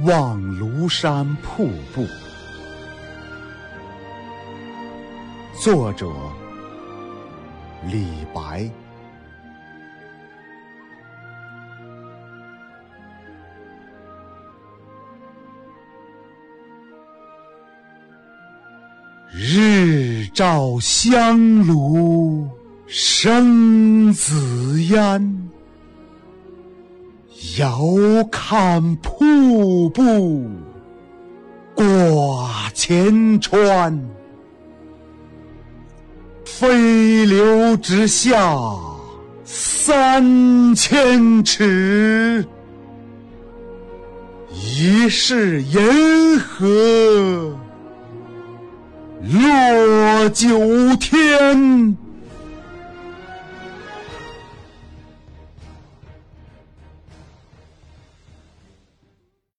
望庐山瀑布。作者：李白。日照香炉生紫烟，遥看瀑布挂前川。飞流直下三千尺，疑是银河落九天。